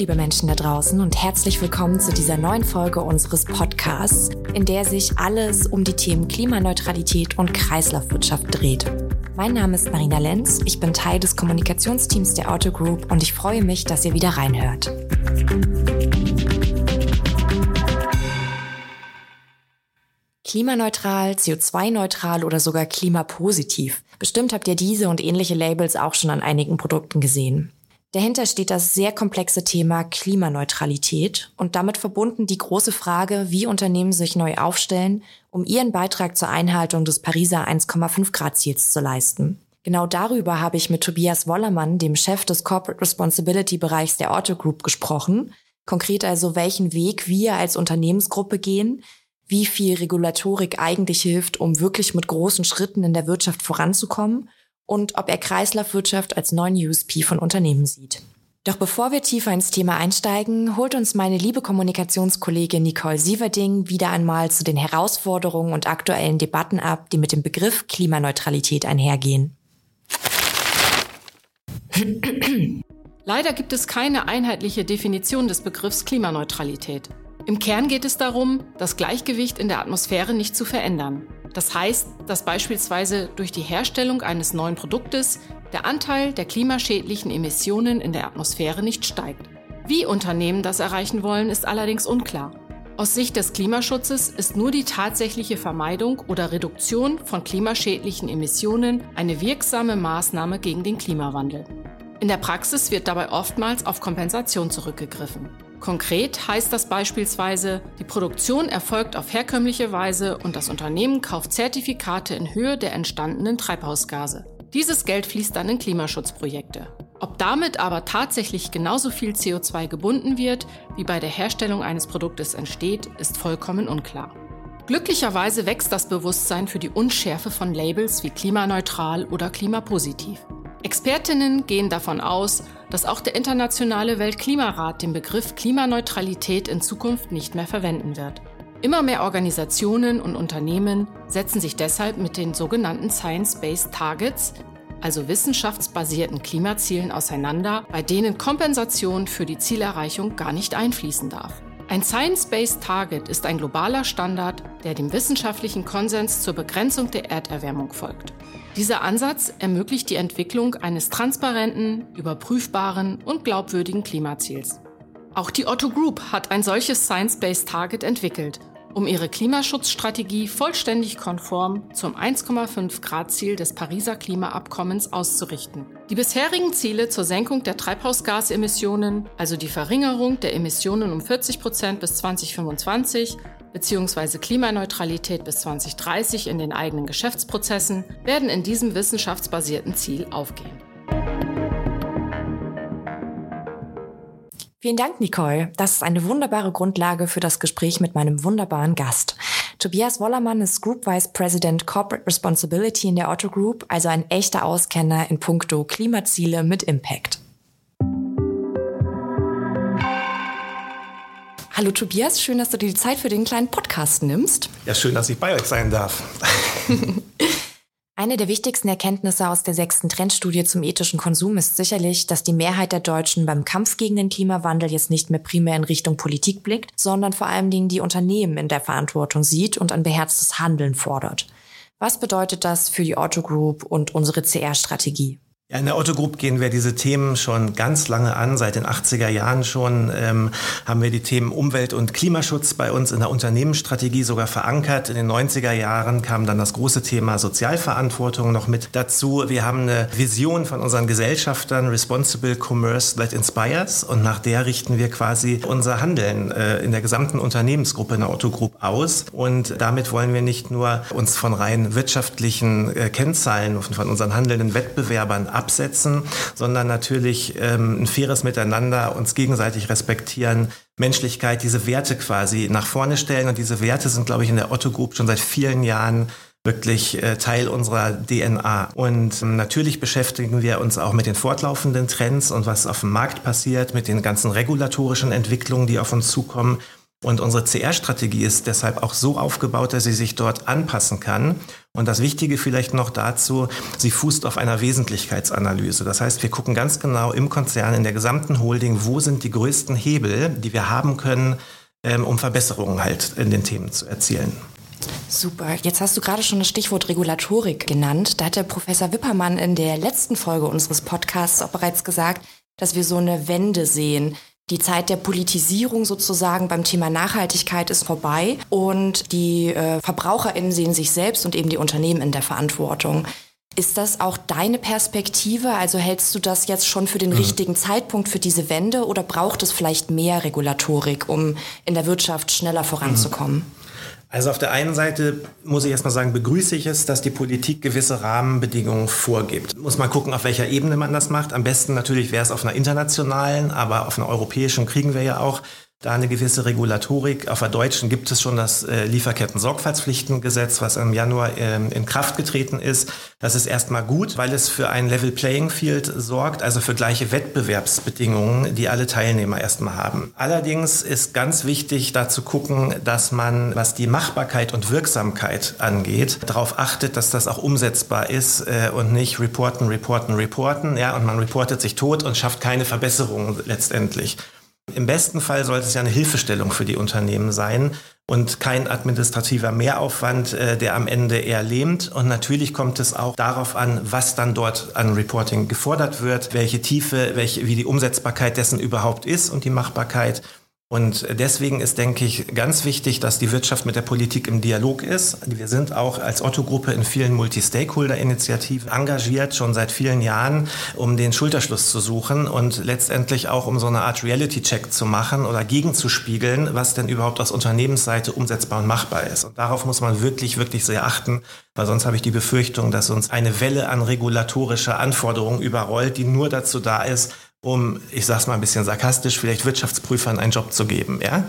liebe Menschen da draußen und herzlich willkommen zu dieser neuen Folge unseres Podcasts, in der sich alles um die Themen Klimaneutralität und Kreislaufwirtschaft dreht. Mein Name ist Marina Lenz, ich bin Teil des Kommunikationsteams der Auto Group und ich freue mich, dass ihr wieder reinhört. Klimaneutral, CO2-neutral oder sogar klimapositiv. Bestimmt habt ihr diese und ähnliche Labels auch schon an einigen Produkten gesehen. Dahinter steht das sehr komplexe Thema Klimaneutralität und damit verbunden die große Frage, wie Unternehmen sich neu aufstellen, um ihren Beitrag zur Einhaltung des Pariser 1,5 Grad Ziels zu leisten. Genau darüber habe ich mit Tobias Wollermann, dem Chef des Corporate Responsibility Bereichs der Auto Group, gesprochen. Konkret also, welchen Weg wir als Unternehmensgruppe gehen, wie viel Regulatorik eigentlich hilft, um wirklich mit großen Schritten in der Wirtschaft voranzukommen und ob er Kreislaufwirtschaft als neuen USP von Unternehmen sieht. Doch bevor wir tiefer ins Thema einsteigen, holt uns meine liebe Kommunikationskollegin Nicole Sieverding wieder einmal zu den Herausforderungen und aktuellen Debatten ab, die mit dem Begriff Klimaneutralität einhergehen. Leider gibt es keine einheitliche Definition des Begriffs Klimaneutralität. Im Kern geht es darum, das Gleichgewicht in der Atmosphäre nicht zu verändern. Das heißt, dass beispielsweise durch die Herstellung eines neuen Produktes der Anteil der klimaschädlichen Emissionen in der Atmosphäre nicht steigt. Wie Unternehmen das erreichen wollen, ist allerdings unklar. Aus Sicht des Klimaschutzes ist nur die tatsächliche Vermeidung oder Reduktion von klimaschädlichen Emissionen eine wirksame Maßnahme gegen den Klimawandel. In der Praxis wird dabei oftmals auf Kompensation zurückgegriffen. Konkret heißt das beispielsweise, die Produktion erfolgt auf herkömmliche Weise und das Unternehmen kauft Zertifikate in Höhe der entstandenen Treibhausgase. Dieses Geld fließt dann in Klimaschutzprojekte. Ob damit aber tatsächlich genauso viel CO2 gebunden wird, wie bei der Herstellung eines Produktes entsteht, ist vollkommen unklar. Glücklicherweise wächst das Bewusstsein für die Unschärfe von Labels wie klimaneutral oder klimapositiv. Expertinnen gehen davon aus, dass auch der Internationale Weltklimarat den Begriff Klimaneutralität in Zukunft nicht mehr verwenden wird. Immer mehr Organisationen und Unternehmen setzen sich deshalb mit den sogenannten Science-Based Targets, also wissenschaftsbasierten Klimazielen, auseinander, bei denen Kompensation für die Zielerreichung gar nicht einfließen darf. Ein Science-Based Target ist ein globaler Standard, der dem wissenschaftlichen Konsens zur Begrenzung der Erderwärmung folgt. Dieser Ansatz ermöglicht die Entwicklung eines transparenten, überprüfbaren und glaubwürdigen Klimaziels. Auch die Otto Group hat ein solches Science-Based Target entwickelt um ihre Klimaschutzstrategie vollständig konform zum 1,5 Grad Ziel des Pariser Klimaabkommens auszurichten. Die bisherigen Ziele zur Senkung der Treibhausgasemissionen, also die Verringerung der Emissionen um 40 Prozent bis 2025 bzw. Klimaneutralität bis 2030 in den eigenen Geschäftsprozessen, werden in diesem wissenschaftsbasierten Ziel aufgehen. Vielen Dank, Nicole. Das ist eine wunderbare Grundlage für das Gespräch mit meinem wunderbaren Gast. Tobias Wollermann ist Group Vice President Corporate Responsibility in der Otto Group, also ein echter Auskenner in puncto Klimaziele mit Impact. Hallo Tobias, schön, dass du dir die Zeit für den kleinen Podcast nimmst. Ja, schön, dass ich bei euch sein darf. Eine der wichtigsten Erkenntnisse aus der sechsten Trendstudie zum ethischen Konsum ist sicherlich, dass die Mehrheit der Deutschen beim Kampf gegen den Klimawandel jetzt nicht mehr primär in Richtung Politik blickt, sondern vor allen Dingen die Unternehmen in der Verantwortung sieht und ein beherztes Handeln fordert. Was bedeutet das für die Otto Group und unsere CR-Strategie? Ja, in der Otto Group gehen wir diese Themen schon ganz lange an. Seit den 80er Jahren schon ähm, haben wir die Themen Umwelt- und Klimaschutz bei uns in der Unternehmensstrategie sogar verankert. In den 90er Jahren kam dann das große Thema Sozialverantwortung noch mit dazu. Wir haben eine Vision von unseren Gesellschaftern, Responsible Commerce That Inspires. Und nach der richten wir quasi unser Handeln äh, in der gesamten Unternehmensgruppe in der Otto Group aus. Und damit wollen wir nicht nur uns von rein wirtschaftlichen äh, Kennzahlen von unseren handelnden Wettbewerbern absetzen, sondern natürlich ähm, ein faires Miteinander, uns gegenseitig respektieren, Menschlichkeit, diese Werte quasi nach vorne stellen. Und diese Werte sind, glaube ich, in der Otto Group schon seit vielen Jahren wirklich äh, Teil unserer DNA. Und ähm, natürlich beschäftigen wir uns auch mit den fortlaufenden Trends und was auf dem Markt passiert, mit den ganzen regulatorischen Entwicklungen, die auf uns zukommen. Und unsere CR-Strategie ist deshalb auch so aufgebaut, dass sie sich dort anpassen kann Und das Wichtige vielleicht noch dazu, sie fußt auf einer Wesentlichkeitsanalyse. Das heißt, wir gucken ganz genau im Konzern, in der gesamten Holding, wo sind die größten Hebel, die wir haben können, ähm, um Verbesserungen halt in den Themen zu erzielen. Super. Jetzt hast du gerade schon das Stichwort Regulatorik genannt. Da hat der Professor Wippermann in der letzten Folge unseres Podcasts auch bereits gesagt, dass wir so eine Wende sehen. Die Zeit der Politisierung sozusagen beim Thema Nachhaltigkeit ist vorbei und die äh, VerbraucherInnen sehen sich selbst und eben die Unternehmen in der Verantwortung. Ist das auch deine Perspektive? Also hältst du das jetzt schon für den mhm. richtigen Zeitpunkt für diese Wende oder braucht es vielleicht mehr Regulatorik, um in der Wirtschaft schneller voranzukommen? Mhm. Also auf der einen Seite muss ich erstmal sagen, begrüße ich es, dass die Politik gewisse Rahmenbedingungen vorgibt. Muss man gucken, auf welcher Ebene man das macht. Am besten natürlich wäre es auf einer internationalen, aber auf einer europäischen kriegen wir ja auch da eine gewisse Regulatorik. Auf der deutschen gibt es schon das äh, Lieferketten-Sorgfaltspflichtengesetz, was im Januar ähm, in Kraft getreten ist. Das ist erstmal gut, weil es für ein Level Playing Field sorgt, also für gleiche Wettbewerbsbedingungen, die alle Teilnehmer erstmal haben. Allerdings ist ganz wichtig, da zu gucken, dass man, was die Machbarkeit und Wirksamkeit angeht, darauf achtet, dass das auch umsetzbar ist äh, und nicht reporten, reporten, reporten, ja, und man reportet sich tot und schafft keine Verbesserungen letztendlich. Im besten Fall sollte es ja eine Hilfestellung für die Unternehmen sein und kein administrativer Mehraufwand, äh, der am Ende eher lähmt. Und natürlich kommt es auch darauf an, was dann dort an Reporting gefordert wird, welche Tiefe, welche, wie die Umsetzbarkeit dessen überhaupt ist und die Machbarkeit. Und deswegen ist, denke ich, ganz wichtig, dass die Wirtschaft mit der Politik im Dialog ist. Wir sind auch als Otto-Gruppe in vielen Multi-Stakeholder-Initiativen engagiert, schon seit vielen Jahren, um den Schulterschluss zu suchen und letztendlich auch um so eine Art Reality-Check zu machen oder gegenzuspiegeln, was denn überhaupt aus Unternehmensseite umsetzbar und machbar ist. Und darauf muss man wirklich, wirklich sehr achten, weil sonst habe ich die Befürchtung, dass uns eine Welle an regulatorischer Anforderungen überrollt, die nur dazu da ist, um, ich sag's mal ein bisschen sarkastisch, vielleicht Wirtschaftsprüfern einen Job zu geben, ja?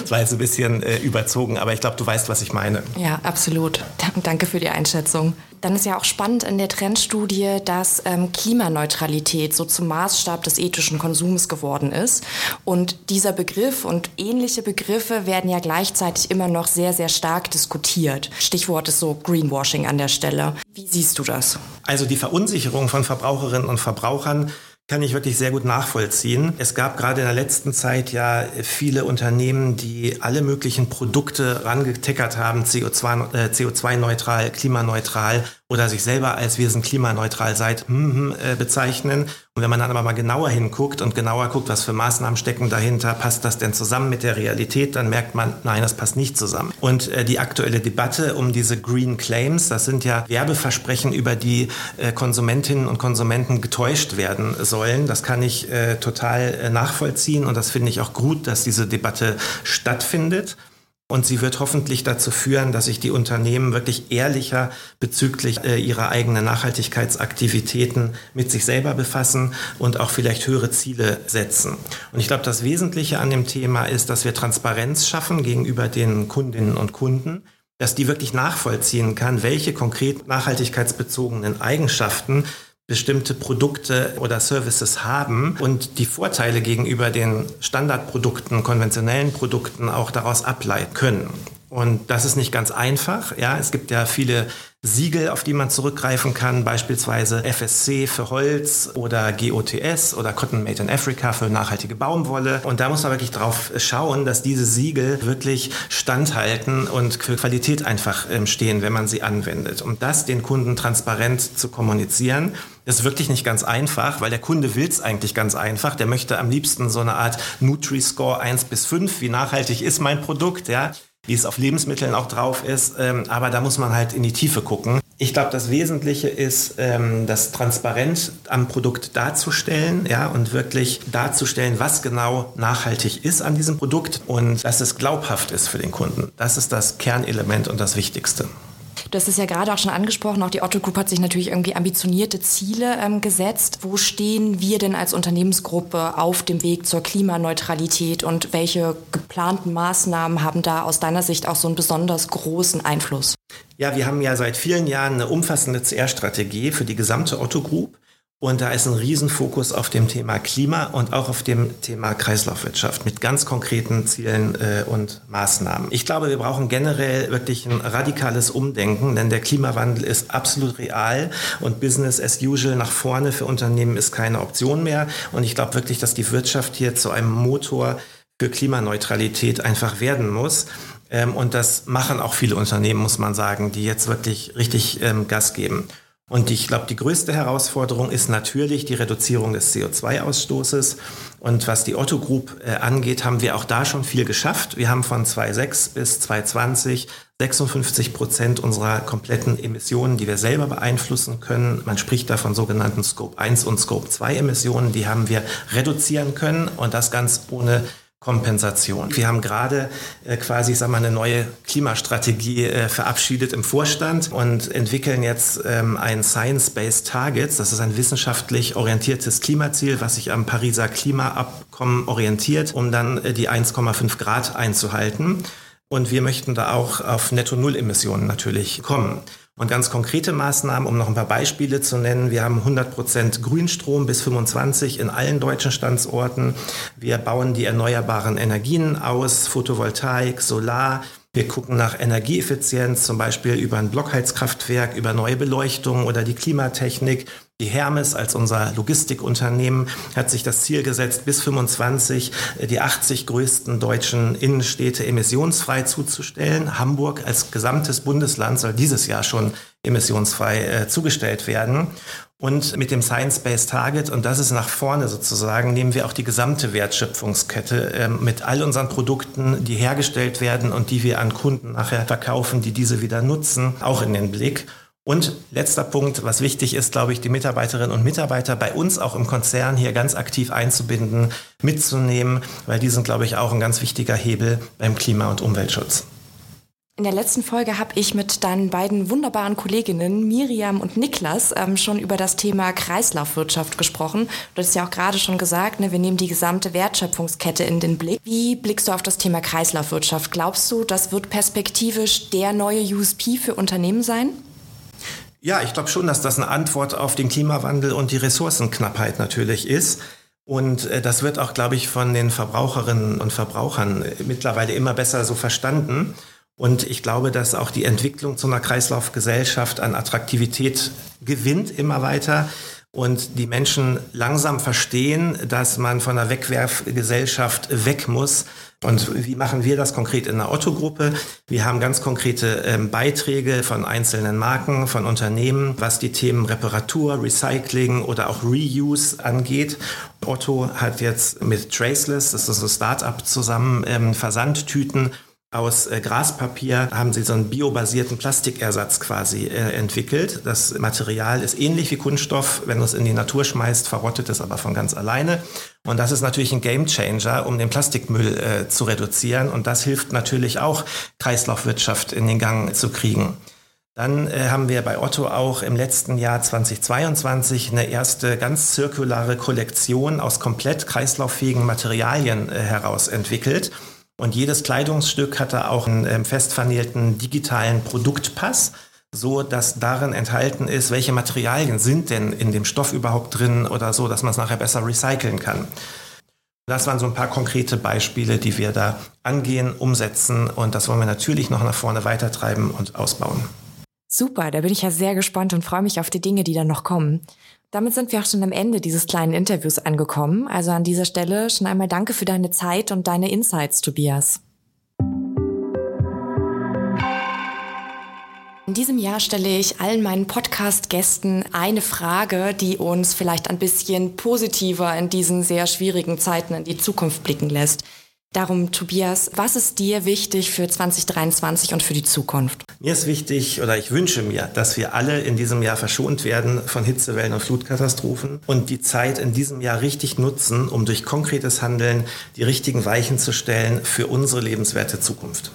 Das war jetzt ein bisschen äh, überzogen, aber ich glaube, du weißt, was ich meine. Ja, absolut. Danke für die Einschätzung. Dann ist ja auch spannend in der Trendstudie, dass ähm, Klimaneutralität so zum Maßstab des ethischen Konsums geworden ist. Und dieser Begriff und ähnliche Begriffe werden ja gleichzeitig immer noch sehr, sehr stark diskutiert. Stichwort ist so Greenwashing an der Stelle. Wie siehst du das? Also die Verunsicherung von Verbraucherinnen und Verbrauchern kann ich wirklich sehr gut nachvollziehen. Es gab gerade in der letzten Zeit ja viele Unternehmen, die alle möglichen Produkte rangetickert haben, CO2, äh, CO2-neutral, klimaneutral oder sich selber als wir sind klimaneutral seit hm, hm, äh, bezeichnen. Und wenn man dann aber mal genauer hinguckt und genauer guckt, was für Maßnahmen stecken dahinter, passt das denn zusammen mit der Realität, dann merkt man, nein, das passt nicht zusammen. Und äh, die aktuelle Debatte um diese Green Claims, das sind ja Werbeversprechen, über die äh, Konsumentinnen und Konsumenten getäuscht werden sollen. Das kann ich äh, total äh, nachvollziehen und das finde ich auch gut, dass diese Debatte stattfindet. Und sie wird hoffentlich dazu führen, dass sich die Unternehmen wirklich ehrlicher bezüglich äh, ihrer eigenen Nachhaltigkeitsaktivitäten mit sich selber befassen und auch vielleicht höhere Ziele setzen. Und ich glaube, das Wesentliche an dem Thema ist, dass wir Transparenz schaffen gegenüber den Kundinnen und Kunden dass die wirklich nachvollziehen kann, welche konkret nachhaltigkeitsbezogenen Eigenschaften bestimmte Produkte oder Services haben und die Vorteile gegenüber den Standardprodukten, konventionellen Produkten auch daraus ableiten können. Und das ist nicht ganz einfach. Ja, es gibt ja viele Siegel, auf die man zurückgreifen kann, beispielsweise FSC für Holz oder GOTS oder Cotton Made in Africa für nachhaltige Baumwolle. Und da muss man wirklich drauf schauen, dass diese Siegel wirklich standhalten und für Qualität einfach ähm, stehen, wenn man sie anwendet. Um das den Kunden transparent zu kommunizieren, ist wirklich nicht ganz einfach, weil der Kunde will es eigentlich ganz einfach. Der möchte am liebsten so eine Art Nutri-Score 1 bis 5. Wie nachhaltig ist mein Produkt? Ja wie es auf Lebensmitteln auch drauf ist. Ähm, aber da muss man halt in die Tiefe gucken. Ich glaube, das Wesentliche ist, ähm, das transparent am Produkt darzustellen, ja, und wirklich darzustellen, was genau nachhaltig ist an diesem Produkt und dass es glaubhaft ist für den Kunden. Das ist das Kernelement und das Wichtigste. Du hast es ja gerade auch schon angesprochen, auch die Otto Group hat sich natürlich irgendwie ambitionierte Ziele ähm, gesetzt. Wo stehen wir denn als Unternehmensgruppe auf dem Weg zur Klimaneutralität und welche geplanten Maßnahmen haben da aus deiner Sicht auch so einen besonders großen Einfluss? Ja, wir haben ja seit vielen Jahren eine umfassende CR-Strategie für die gesamte Otto Group. Und da ist ein Riesenfokus auf dem Thema Klima und auch auf dem Thema Kreislaufwirtschaft mit ganz konkreten Zielen äh, und Maßnahmen. Ich glaube, wir brauchen generell wirklich ein radikales Umdenken, denn der Klimawandel ist absolut real und Business as usual nach vorne für Unternehmen ist keine Option mehr. Und ich glaube wirklich, dass die Wirtschaft hier zu einem Motor für Klimaneutralität einfach werden muss. Ähm, und das machen auch viele Unternehmen, muss man sagen, die jetzt wirklich richtig ähm, Gas geben. Und ich glaube, die größte Herausforderung ist natürlich die Reduzierung des CO2-Ausstoßes. Und was die Otto Group äh, angeht, haben wir auch da schon viel geschafft. Wir haben von 2006 bis 2020 56 Prozent unserer kompletten Emissionen, die wir selber beeinflussen können. Man spricht da von sogenannten Scope 1 und Scope 2 Emissionen. Die haben wir reduzieren können und das ganz ohne Kompensation. Wir haben gerade äh, quasi, ich sag mal, eine neue Klimastrategie äh, verabschiedet im Vorstand und entwickeln jetzt ähm, ein Science-Based Targets. Das ist ein wissenschaftlich orientiertes Klimaziel, was sich am Pariser Klimaabkommen orientiert, um dann äh, die 1,5 Grad einzuhalten. Und wir möchten da auch auf Netto-Null-Emissionen natürlich kommen. Und ganz konkrete Maßnahmen, um noch ein paar Beispiele zu nennen. Wir haben 100 Prozent Grünstrom bis 25 in allen deutschen Standorten. Wir bauen die erneuerbaren Energien aus, Photovoltaik, Solar. Wir gucken nach Energieeffizienz, zum Beispiel über ein Blockheizkraftwerk, über neue Beleuchtung oder die Klimatechnik. Die Hermes als unser Logistikunternehmen hat sich das Ziel gesetzt, bis 25 äh, die 80 größten deutschen Innenstädte emissionsfrei zuzustellen. Hamburg als gesamtes Bundesland soll dieses Jahr schon emissionsfrei äh, zugestellt werden. Und mit dem Science-Based Target, und das ist nach vorne sozusagen, nehmen wir auch die gesamte Wertschöpfungskette äh, mit all unseren Produkten, die hergestellt werden und die wir an Kunden nachher verkaufen, die diese wieder nutzen, auch in den Blick. Und letzter Punkt, was wichtig ist, glaube ich, die Mitarbeiterinnen und Mitarbeiter bei uns auch im Konzern hier ganz aktiv einzubinden, mitzunehmen, weil die sind, glaube ich, auch ein ganz wichtiger Hebel beim Klima- und Umweltschutz. In der letzten Folge habe ich mit deinen beiden wunderbaren Kolleginnen Miriam und Niklas ähm, schon über das Thema Kreislaufwirtschaft gesprochen. Du hast ja auch gerade schon gesagt, ne, wir nehmen die gesamte Wertschöpfungskette in den Blick. Wie blickst du auf das Thema Kreislaufwirtschaft? Glaubst du, das wird perspektivisch der neue USP für Unternehmen sein? Ja, ich glaube schon, dass das eine Antwort auf den Klimawandel und die Ressourcenknappheit natürlich ist. Und äh, das wird auch, glaube ich, von den Verbraucherinnen und Verbrauchern mittlerweile immer besser so verstanden. Und ich glaube, dass auch die Entwicklung zu einer Kreislaufgesellschaft an Attraktivität gewinnt immer weiter und die Menschen langsam verstehen, dass man von der Wegwerfgesellschaft weg muss. Und wie machen wir das konkret in der Otto-Gruppe? Wir haben ganz konkrete ähm, Beiträge von einzelnen Marken, von Unternehmen, was die Themen Reparatur, Recycling oder auch Reuse angeht. Otto hat jetzt mit Traceless, das ist ein Start-up zusammen, ähm, Versandtüten aus äh, Graspapier haben sie so einen biobasierten Plastikersatz quasi äh, entwickelt. Das Material ist ähnlich wie Kunststoff. Wenn du es in die Natur schmeißt, verrottet es aber von ganz alleine. Und das ist natürlich ein Gamechanger, um den Plastikmüll äh, zu reduzieren. Und das hilft natürlich auch, Kreislaufwirtschaft in den Gang zu kriegen. Dann äh, haben wir bei Otto auch im letzten Jahr 2022 eine erste ganz zirkulare Kollektion aus komplett kreislauffähigen Materialien äh, heraus entwickelt. Und jedes Kleidungsstück hatte auch einen ähm, fest digitalen Produktpass, so dass darin enthalten ist, welche Materialien sind denn in dem Stoff überhaupt drin oder so, dass man es nachher besser recyceln kann. Das waren so ein paar konkrete Beispiele, die wir da angehen, umsetzen und das wollen wir natürlich noch nach vorne weitertreiben und ausbauen. Super, da bin ich ja sehr gespannt und freue mich auf die Dinge, die dann noch kommen. Damit sind wir auch schon am Ende dieses kleinen Interviews angekommen. Also an dieser Stelle schon einmal danke für deine Zeit und deine Insights, Tobias. In diesem Jahr stelle ich allen meinen Podcast-Gästen eine Frage, die uns vielleicht ein bisschen positiver in diesen sehr schwierigen Zeiten in die Zukunft blicken lässt. Darum, Tobias, was ist dir wichtig für 2023 und für die Zukunft? Mir ist wichtig oder ich wünsche mir, dass wir alle in diesem Jahr verschont werden von Hitzewellen und Flutkatastrophen und die Zeit in diesem Jahr richtig nutzen, um durch konkretes Handeln die richtigen Weichen zu stellen für unsere lebenswerte Zukunft.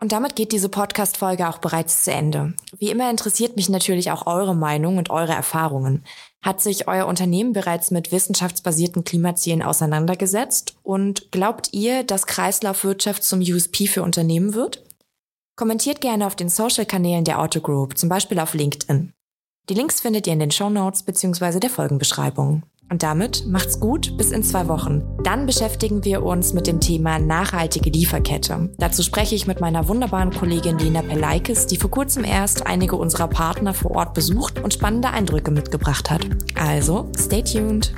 Und damit geht diese Podcast-Folge auch bereits zu Ende. Wie immer interessiert mich natürlich auch eure Meinung und eure Erfahrungen. Hat sich euer Unternehmen bereits mit wissenschaftsbasierten Klimazielen auseinandergesetzt? Und glaubt ihr, dass Kreislaufwirtschaft zum USP für Unternehmen wird? Kommentiert gerne auf den Social-Kanälen der Auto Group, zum Beispiel auf LinkedIn. Die Links findet ihr in den Show Notes bzw. der Folgenbeschreibung. Und damit macht's gut bis in zwei Wochen. Dann beschäftigen wir uns mit dem Thema nachhaltige Lieferkette. Dazu spreche ich mit meiner wunderbaren Kollegin Lena Pelaikis, die vor kurzem erst einige unserer Partner vor Ort besucht und spannende Eindrücke mitgebracht hat. Also, stay tuned.